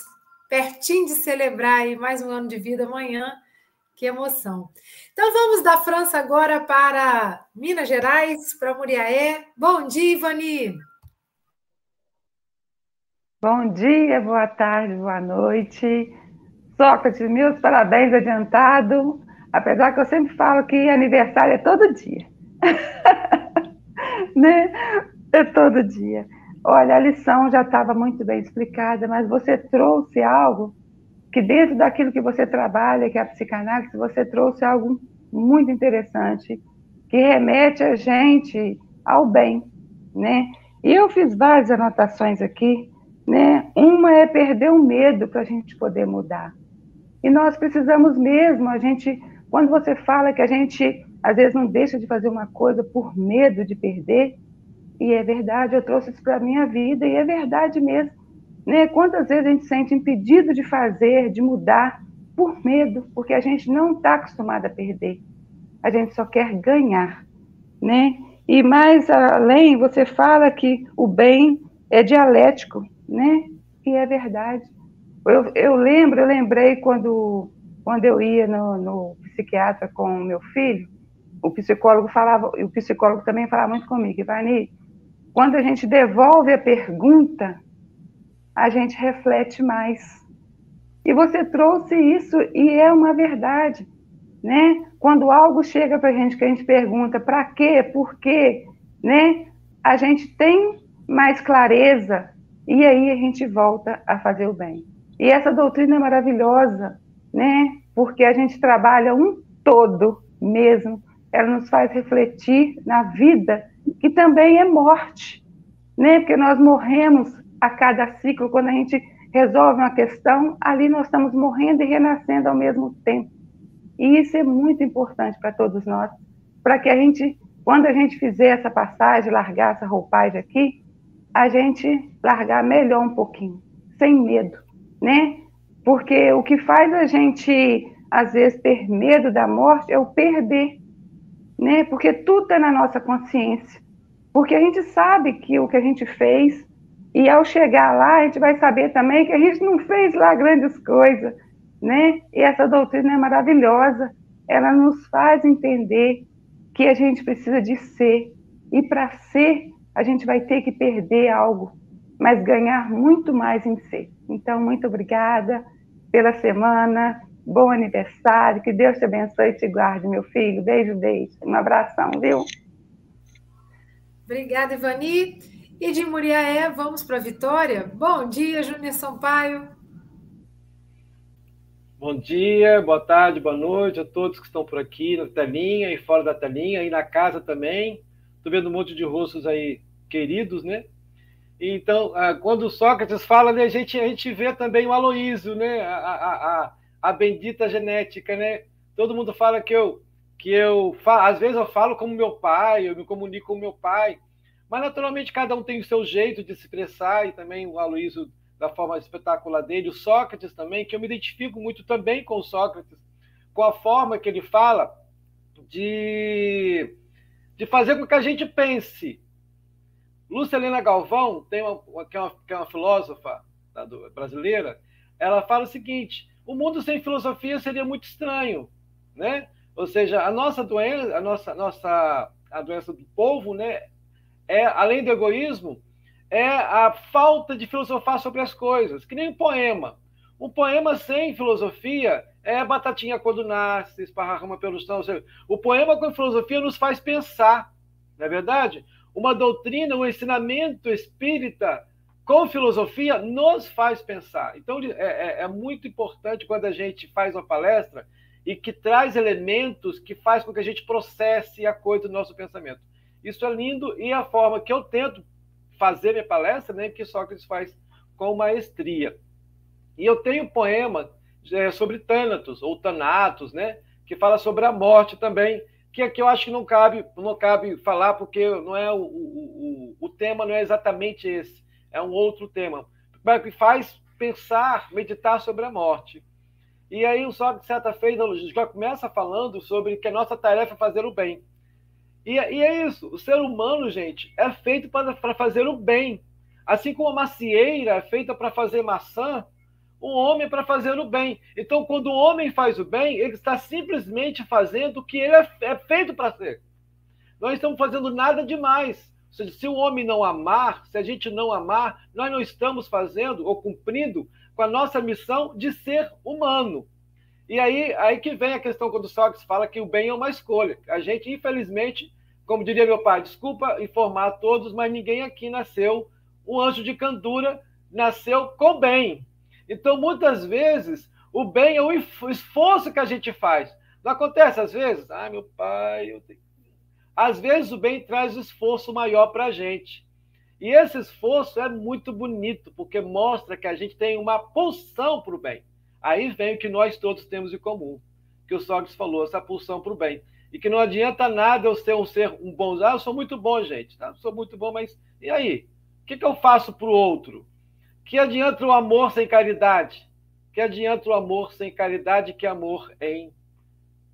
pertinho de celebrar aí mais um ano de vida amanhã. Que emoção. Então vamos da França agora para Minas Gerais, para Muriaé. Bom dia, Ivani. Bom dia, boa tarde, boa noite. Sócrates, meus parabéns adiantado, apesar que eu sempre falo que aniversário é todo dia. né? É todo dia. Olha, a lição já estava muito bem explicada, mas você trouxe algo que dentro daquilo que você trabalha, que é a psicanálise, você trouxe algo muito interessante, que remete a gente ao bem, né? E eu fiz várias anotações aqui, né? Uma é perder o medo para a gente poder mudar. E nós precisamos mesmo, a gente, quando você fala que a gente às vezes não deixa de fazer uma coisa por medo de perder, e é verdade, eu trouxe isso para a minha vida, e é verdade mesmo. Né? Quantas vezes a gente se sente impedido de fazer, de mudar, por medo, porque a gente não está acostumado a perder. A gente só quer ganhar, né? E mais além, você fala que o bem é dialético, né? E é verdade. Eu, eu lembro, eu lembrei quando, quando eu ia no, no psiquiatra com o meu filho, o psicólogo falava, o psicólogo também falava muito comigo, Ivani, quando a gente devolve a pergunta, a gente reflete mais. E você trouxe isso e é uma verdade, né? Quando algo chega para a gente que a gente pergunta para quê, por quê, né? A gente tem mais clareza e aí a gente volta a fazer o bem. E essa doutrina é maravilhosa, né? Porque a gente trabalha um todo mesmo. Ela nos faz refletir na vida, que também é morte, né? Porque nós morremos a cada ciclo, quando a gente resolve uma questão, ali nós estamos morrendo e renascendo ao mesmo tempo. E isso é muito importante para todos nós, para que a gente, quando a gente fizer essa passagem, largar essa roupagem aqui, a gente largar melhor um pouquinho, sem medo, né? Porque o que faz a gente, às vezes, ter medo da morte é o perder, né? Porque tudo está na nossa consciência. Porque a gente sabe que o que a gente fez, e ao chegar lá, a gente vai saber também que a gente não fez lá grandes coisas, né? E essa doutrina é maravilhosa. Ela nos faz entender que a gente precisa de ser. E para ser, a gente vai ter que perder algo, mas ganhar muito mais em ser. Então, muito obrigada pela semana, bom aniversário, que Deus te abençoe e te guarde, meu filho. Beijo, beijo. Um abração, viu? Obrigada, Ivani. E de Muriaé, vamos para a Vitória? Bom dia, Júnior Sampaio. Bom dia, boa tarde, boa noite a todos que estão por aqui na telinha e fora da telinha, e na casa também. Estou vendo um monte de rostos aí queridos, né? Então, ah, quando Sócrates fala, né, a, gente, a gente vê também o Aloísio, né? A, a, a, a bendita genética, né? Todo mundo fala que eu, que eu às vezes eu falo como meu pai, eu me comunico com meu pai, mas naturalmente cada um tem o seu jeito de se expressar e também o Aloísio da forma espetacular dele, o Sócrates também, que eu me identifico muito também com o Sócrates, com a forma que ele fala de de fazer com que a gente pense. Lúcia Helena Galvão, tem uma, que, é uma, que é uma filósofa tá, do, brasileira, ela fala o seguinte: o mundo sem filosofia seria muito estranho, né? Ou seja, a nossa doença, a nossa, nossa a doença do povo, né, é além do egoísmo, é a falta de filosofar sobre as coisas, que nem um poema. Um poema sem filosofia é batatinha quando nasce, esparrama pelo chão. O poema com filosofia nos faz pensar, não é verdade? Uma doutrina, um ensinamento espírita com filosofia nos faz pensar. Então, é, é, é, muito importante quando a gente faz uma palestra e que traz elementos que faz com que a gente processe a coisa do nosso pensamento. Isso é lindo e a forma que eu tento fazer minha palestra, né, que Sócrates faz com maestria. E eu tenho um poema é, sobre Thanatos, ou Thanatos, né? Que fala sobre a morte também, que aqui eu acho que não cabe, não cabe falar, porque não é o, o, o, tema não é exatamente esse, é um outro tema, mas que faz pensar, meditar sobre a morte. E aí o Sócrates, certa feita, já começa falando sobre que a nossa tarefa é fazer o bem. E, e é isso, o ser humano, gente, é feito para, para fazer o bem. Assim como a macieira é feita para fazer maçã, o homem para fazer o bem. Então, quando o homem faz o bem, ele está simplesmente fazendo o que ele é, é feito para ser. Nós estamos fazendo nada demais. Seja, se o homem não amar, se a gente não amar, nós não estamos fazendo ou cumprindo com a nossa missão de ser humano. E aí, aí que vem a questão quando o Sócrates fala que o bem é uma escolha. A gente, infelizmente, como diria meu pai, desculpa informar a todos, mas ninguém aqui nasceu um anjo de candura, nasceu com bem. Então, muitas vezes, O bem é o esforço que a gente faz. Não acontece às vezes? Ah, meu pai, eu tenho... Às vezes o bem traz um esforço maior para a gente. E esse esforço é muito bonito, porque mostra que a gente tem uma pulsão para o bem. Aí vem o que nós todos temos em comum, que o Sócrates falou, essa pulsão para o bem. E que não adianta nada eu ser um ser um bom. Ah, eu sou muito bom, gente. Tá? Eu sou muito bom, mas e aí? O que, que eu faço para o outro? Que adianta o amor sem caridade? Que adianta o amor sem caridade? Que amor em,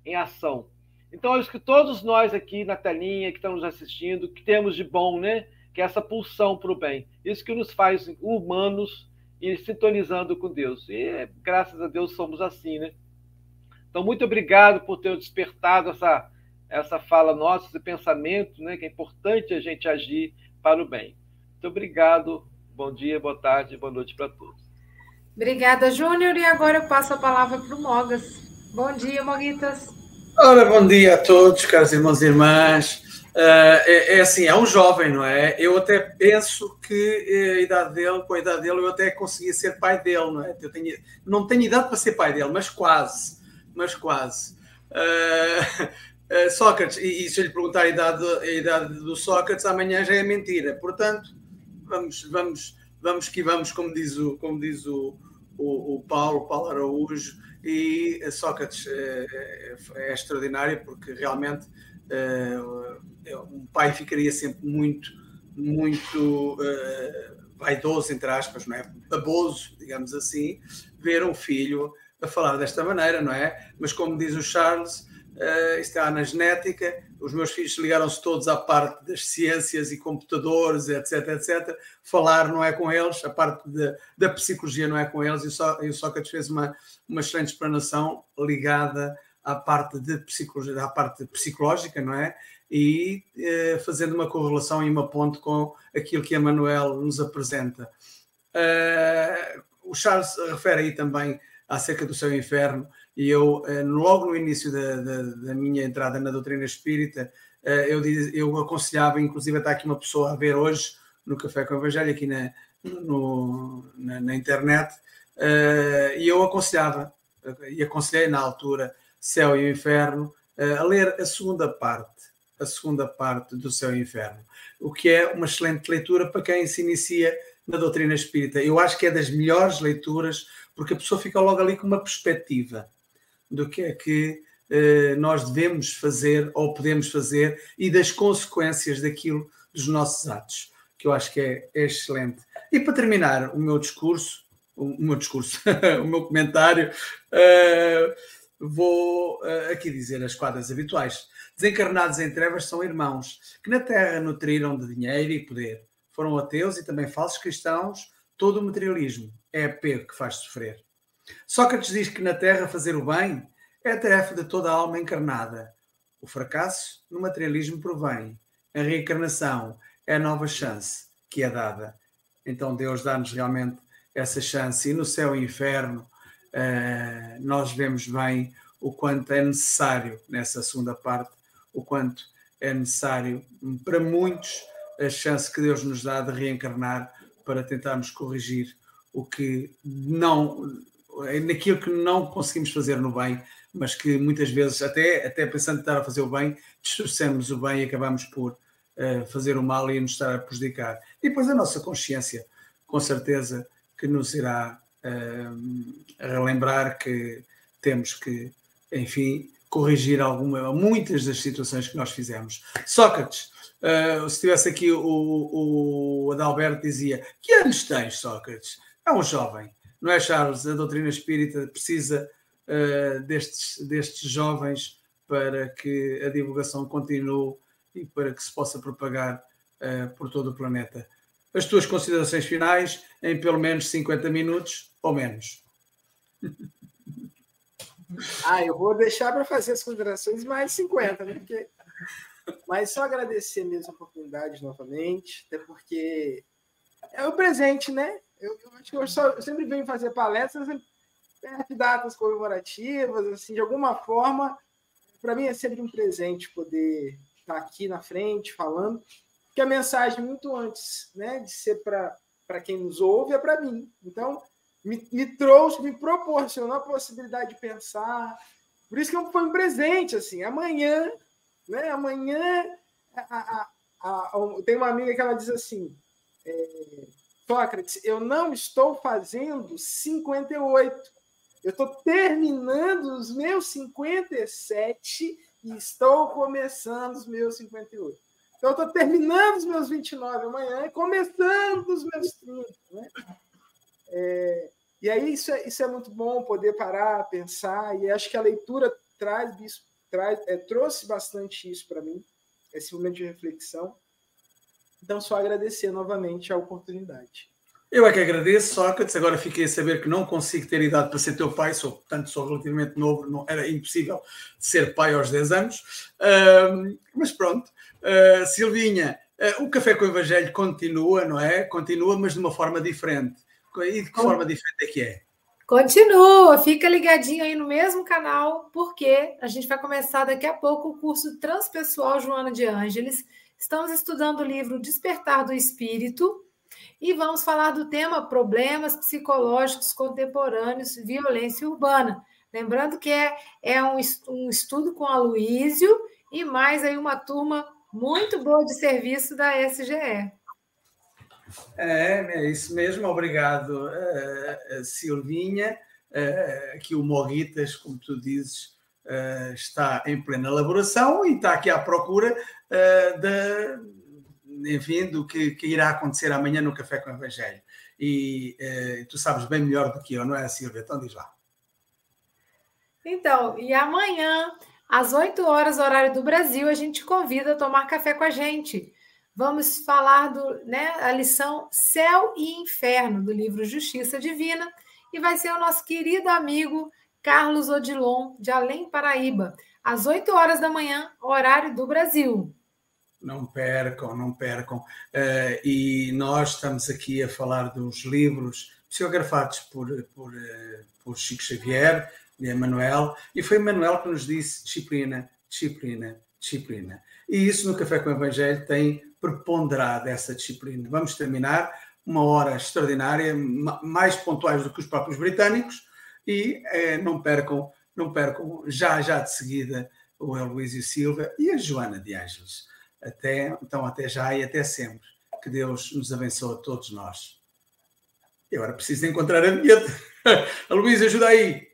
em ação. Então, é isso que todos nós aqui na telinha, que estamos assistindo, que temos de bom, né? que é essa pulsão para o bem. Isso que nos faz humanos e sintonizando com Deus. E graças a Deus somos assim, né? Então, muito obrigado por ter despertado essa, essa fala nossa, esse pensamento, né? Que é importante a gente agir para o bem. Muito obrigado. Bom dia, boa tarde, boa noite para todos. Obrigada, Júnior. E agora eu passo a palavra para o Mogas. Bom dia, Moguitas. Ora, bom dia a todos, caros irmãos e irmãs. Uh, é, é, assim, é um jovem, não é? Eu até penso que eh, a idade dele, com a idade dele, eu até conseguia ser pai dele, não é? Eu tenho, não tenho idade para ser pai dele, mas quase, mas quase. Uh, uh, Sócrates, e, e, se eu lhe perguntar a idade, a idade do Sócrates, amanhã já é mentira. Portanto, vamos, vamos, vamos que vamos, como diz o, como diz o, o, o Paulo, Paulo Araújo, e Sócrates é, é extraordinário porque realmente um pai ficaria sempre muito, muito uh, vaidoso, entre aspas, não é? Baboso, digamos assim, ver um filho a falar desta maneira, não é? Mas como diz o Charles, uh, está na genética, os meus filhos ligaram-se todos à parte das ciências e computadores, etc, etc. Falar não é com eles, a parte de, da psicologia não é com eles, e o Sócrates fez uma, uma excelente explanação ligada à parte de psicologia, à parte psicológica, não é? e eh, fazendo uma correlação e uma ponte com aquilo que a Manuel nos apresenta. Uh, o Charles refere aí também acerca do seu inferno, e eu, uh, logo no início da, da, da, minha entrada na doutrina espírita, uh, eu, diz, eu aconselhava, inclusive está aqui uma pessoa a ver hoje no Café com o Evangelho, aqui na, no, na, na, internet, e eu aconselhava, e aconselhei na altura, Céu e Inferno, a ler a segunda parte a segunda parte do Céu e Inferno, o que é uma excelente leitura para quem se inicia na doutrina espírita. Eu acho que é das melhores leituras, porque a pessoa fica logo ali com uma perspectiva do que é que eh, nós devemos fazer ou podemos fazer e das consequências daquilo dos nossos atos, que eu acho que é, é excelente. E para terminar o meu discurso, o, meu discurso, o meu comentário, uh, vou uh, aqui dizer as quadras habituais. Desencarnados em trevas são irmãos, que na terra nutriram de dinheiro e poder. Foram ateus e também falsos cristãos, todo o materialismo é apego que faz sofrer. Sócrates diz que na terra fazer o bem é a tarefa de toda a alma encarnada. O fracasso no materialismo provém. A reencarnação é a nova chance que é dada. Então Deus dá-nos realmente essa chance. E no céu e inferno, uh, nós vemos bem o quanto é necessário nessa segunda parte o quanto é necessário para muitos a chance que Deus nos dá de reencarnar para tentarmos corrigir o que não naquilo que não conseguimos fazer no bem, mas que muitas vezes até até pensando estar a fazer o bem, distorcemos o bem e acabamos por uh, fazer o mal e nos estar a prejudicar. E depois a nossa consciência, com certeza que nos irá uh, relembrar que temos que, enfim, corrigir alguma, muitas das situações que nós fizemos. Sócrates, uh, se tivesse aqui o, o Adalberto dizia: Que anos tens, Sócrates? É um jovem, não é, Charles? A doutrina espírita precisa uh, destes, destes jovens para que a divulgação continue e para que se possa propagar uh, por todo o planeta. As tuas considerações finais em pelo menos 50 minutos ou menos. Ah, eu vou deixar para fazer as considerações mais 50, né? Porque... Mas só agradecer mesmo a oportunidade novamente, até porque é o presente, né? Eu, eu acho que eu, só, eu sempre venho fazer palestras perto datas comemorativas, assim, de alguma forma, para mim é sempre um presente poder estar aqui na frente falando, que a mensagem muito antes, né, de ser para quem nos ouve é para mim. Então, me, me trouxe, me proporcionou a possibilidade de pensar. Por isso que foi um presente, assim. Amanhã, né? Amanhã, a, a, a, tem uma amiga que ela diz assim, é, Sócrates, eu não estou fazendo 58. Eu estou terminando os meus 57 e estou começando os meus 58. Então, eu estou terminando os meus 29 amanhã e começando os meus 30. Né? É, e aí isso é, isso é muito bom, poder parar, pensar, e acho que a leitura traz traz, é, trouxe bastante isso para mim, esse momento de reflexão. Então, só agradecer novamente a oportunidade. Eu é que agradeço, Sócrates. Agora fiquei a saber que não consigo ter idade para ser teu pai, sou, portanto, sou relativamente novo, não, era impossível ser pai aos 10 anos. Uh, mas pronto, uh, Silvinha, uh, o Café com o Evangelho continua, não é? Continua, mas de uma forma diferente. E de que forma diferente é que é? Continua, fica ligadinho aí no mesmo canal, porque a gente vai começar daqui a pouco o curso Transpessoal Joana de Ângeles. Estamos estudando o livro Despertar do Espírito e vamos falar do tema Problemas Psicológicos Contemporâneos, Violência Urbana. Lembrando que é, é um, um estudo com a Luísio e mais aí uma turma muito boa de serviço da SGE. É, é isso mesmo, obrigado, uh, Silvinha. Uh, aqui o Morritas, como tu dizes, está em plena elaboração e está aqui à procura uh, de, enfim, do que, que, irá acontecer amanhã no Café com o Evangelho. E tu sabes bem melhor do que eu, não é, Silvia? Então diz lá. Então, e amanhã, às 8 horas, horário do Brasil, a gente convida a tomar café com a gente vamos falar do, né, a lição Céu e Inferno do livro Justiça Divina e vai ser o nosso querido amigo Carlos Odilon de Além Paraíba, às 8 horas da manhã, horário do Brasil. Não percam, não percam. Uh, e nós estamos aqui a falar dos livros psicografados por, por, uh, por Chico Xavier, de Emanuel, e foi Emanuel que nos disse disciplina, disciplina, disciplina. E isso no Café com o Evangelho tem preponderado essa disciplina. Vamos terminar uma hora extraordinária, mais pontuais do que os próprios britânicos, e eh, não percam, não percam já já de seguida o Eloísio Silva e a Joana de Ângeles. Até, então, até já e até sempre. Que Deus nos abençoe a todos nós. E agora preciso encontrar a vinheta. Luísa, ajuda aí.